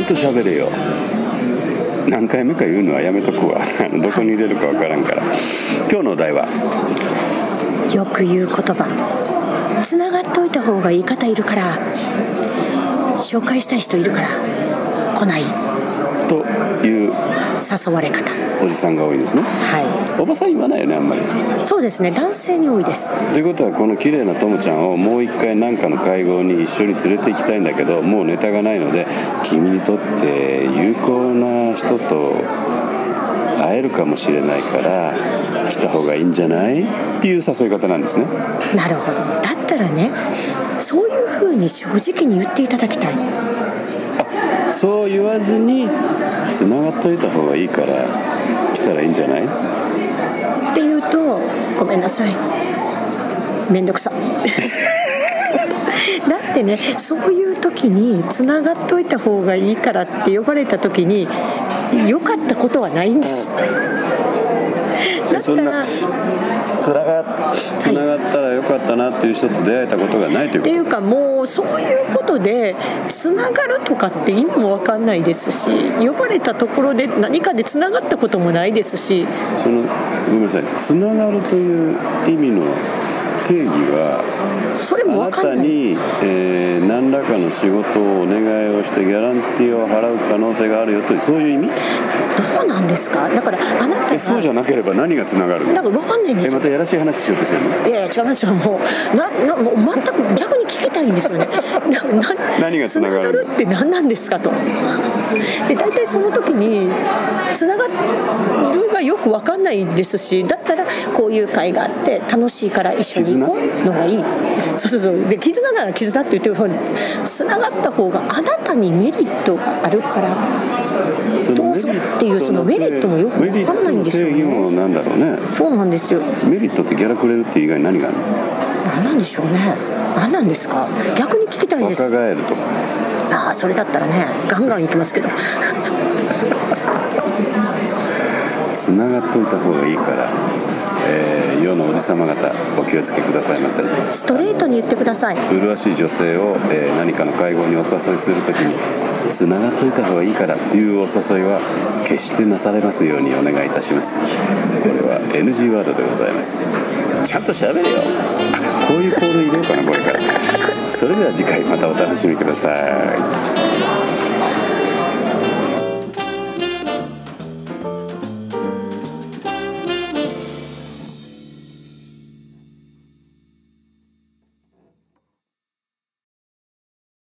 と喋れよ。何回目か言うのはやめとくわ。どこに入れるか分からんから。今日のお題は？よく言う言葉。つながっといた方がいい方いるから。紹介したい人いるから。来ない。という誘われ方。おじさんが多いんですね。はおばさん言わないよねあんまり。いそうですね。男性に多いです。ということはこの綺麗なともちゃんをもう一回何かの会合に一緒に連れて行きたいんだけどもうネタがないので君にとって有効な人と会えるかもしれないから来た方がいいんじゃない？っていう誘い方なんですね。なるほど。だったらねそういうふうに正直に言っていただきたいそう言わずにつながっといた方がいいから来たらいいんじゃない？って言うとごめんなさい。めんどくさ。だってねそういう時につながっといた方がいいからって呼ばれた時に良かったことはないんです。だったらつながつながったらよかったなっていう人と出会えたことがないということ。っていうかもうそういうことでつながるとかって意味も分かんないですし呼ばれたところで何かでつながったこともないですし。そのごめんなさい。つながるという意味の定義はそれもあなたに、えー何らかの仕事をお願いをしてギャランティーを払う可能性があるよというそういう意味？どうなんですか？だからあなたえそうじがゃなければ何がつながるの？なんか分かんないんですよ。えまたやらしい話しようとしてるの？いやいや違いますよ。もうななもう全く逆に聞きたいんですよね。なな何がつながるって何なんですかと。で大体その時につながるがよく分かんないですしだったらこういう会があって楽しいから一緒に行こうのがいい。そうそうそう。で絆なら絆って言ってる方につながった方があなたにメリットがあるからどうぞっていうそのメリットもよく分かんないんですよね。なんだろうね。そうなんですよ。メリットってギャラくれるって以外に何があるの？何なんでしょうね何なんですか？逆に聞きたいです。若返るとかああそれだったらねガンガン行きますけど。つながっといた方がいいから、えー世のおじさま方お気をつけくださいませ。ストレートに言ってください。麗しい女性を、えー何かの会合にお誘いするときにつながっといた方がいいからっていうお誘いは決してなされますようにお願いいたします。これは NG ワードでございます。ちゃんと喋れよ。あこういうコール入れようかなこれから。それでは次回またお楽しみください。